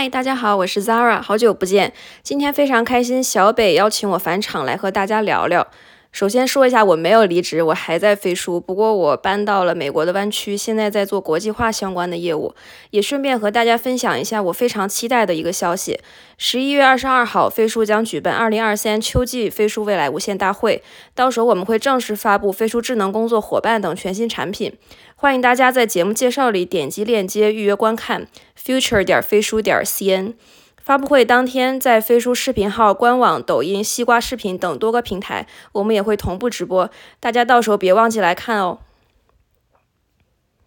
嗨，大家好，我是 Zara，好久不见。今天非常开心，小北邀请我返场来和大家聊聊。首先说一下，我没有离职，我还在飞书，不过我搬到了美国的湾区，现在在做国际化相关的业务。也顺便和大家分享一下我非常期待的一个消息：十一月二十二号，飞书将举办二零二三秋季飞书未来无限大会，到时候我们会正式发布飞书智能工作伙伴等全新产品。欢迎大家在节目介绍里点击链接预约观看，future 点飞书点 cn。发布会当天，在飞书视频号、官网、抖音、西瓜视频等多个平台，我们也会同步直播，大家到时候别忘记来看哦。